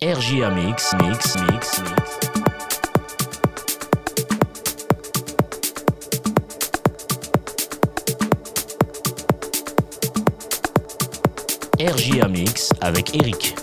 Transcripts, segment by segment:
RJA Mix, Mix, Mix, Mix. Mix avec Eric.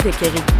Avec Eric.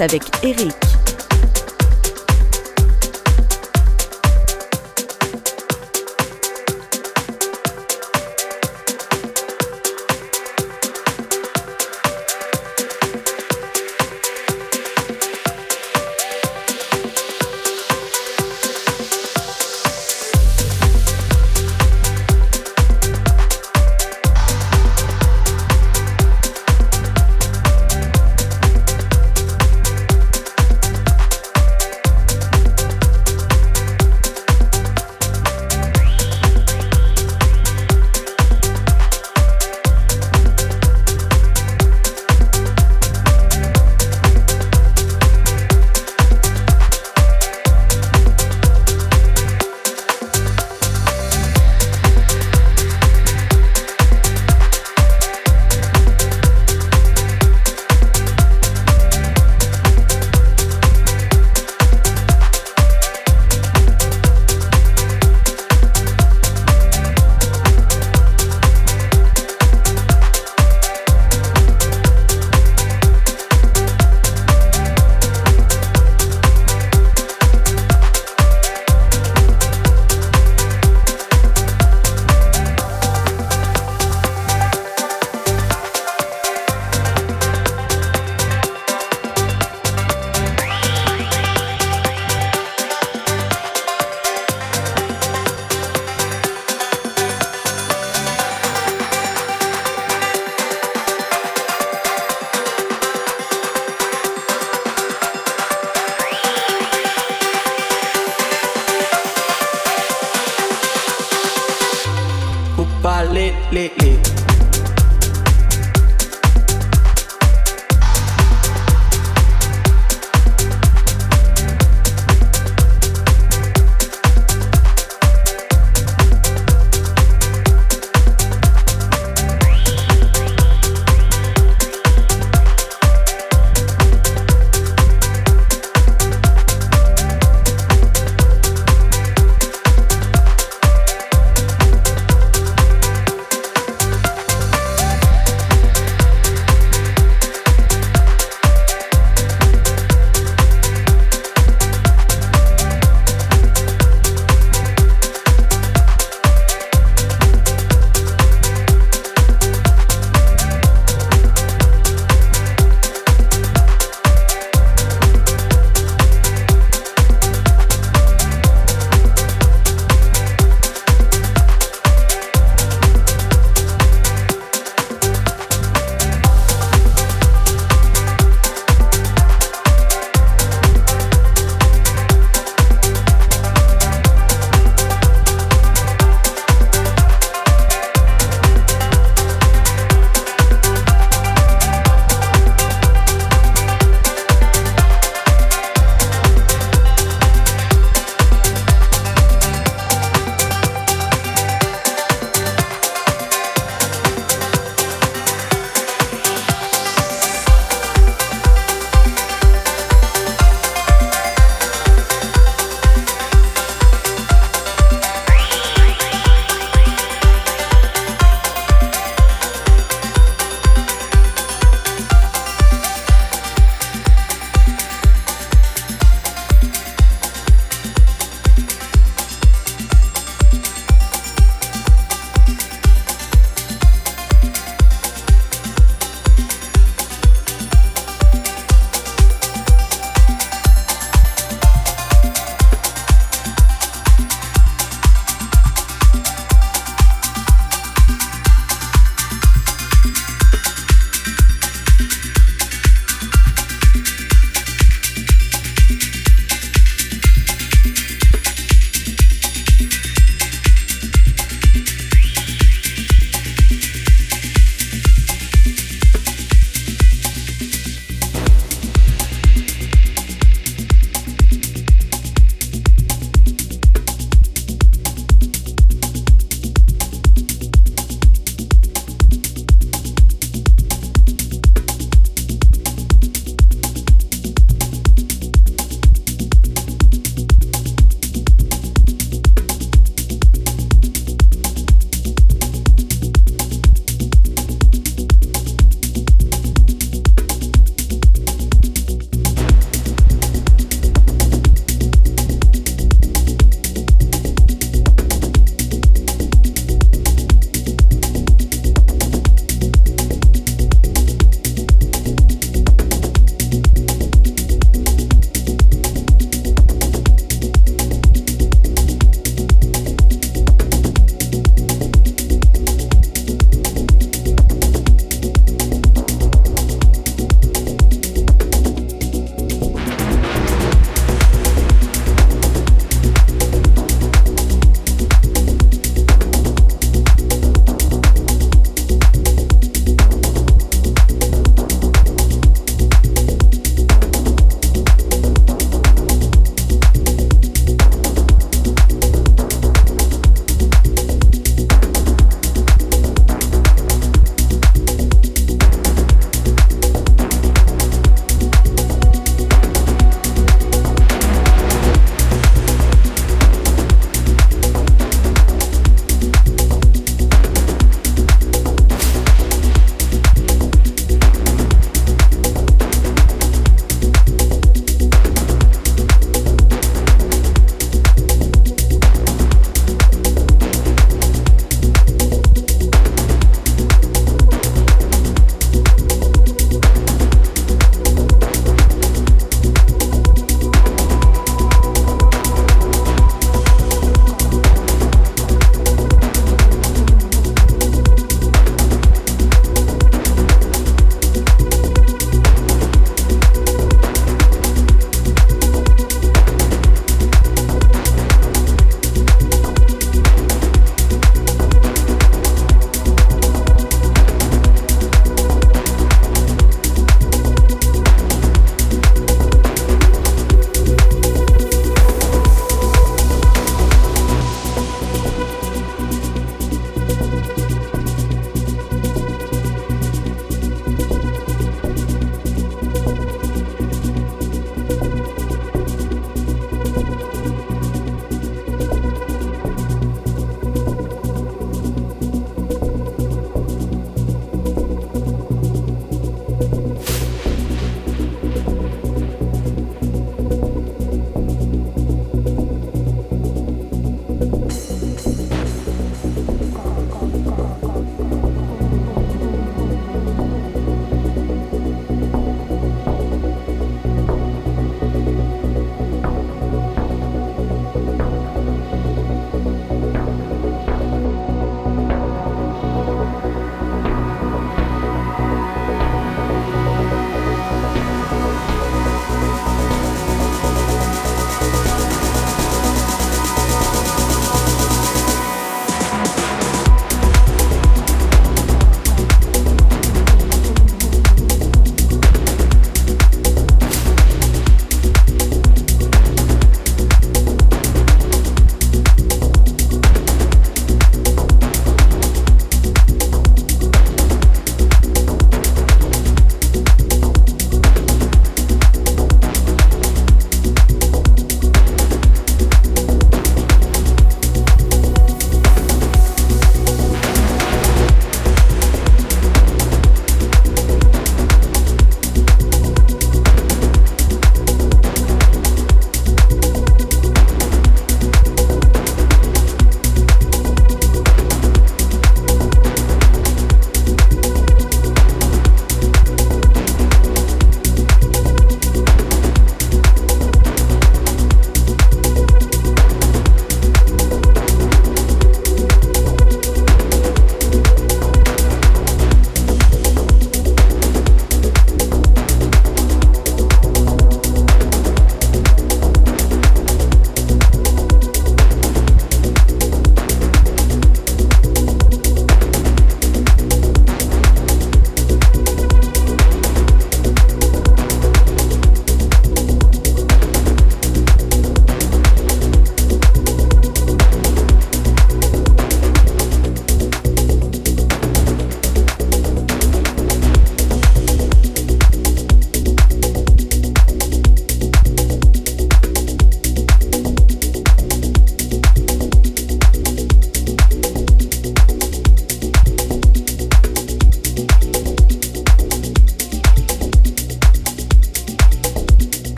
Avec Eric.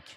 RJA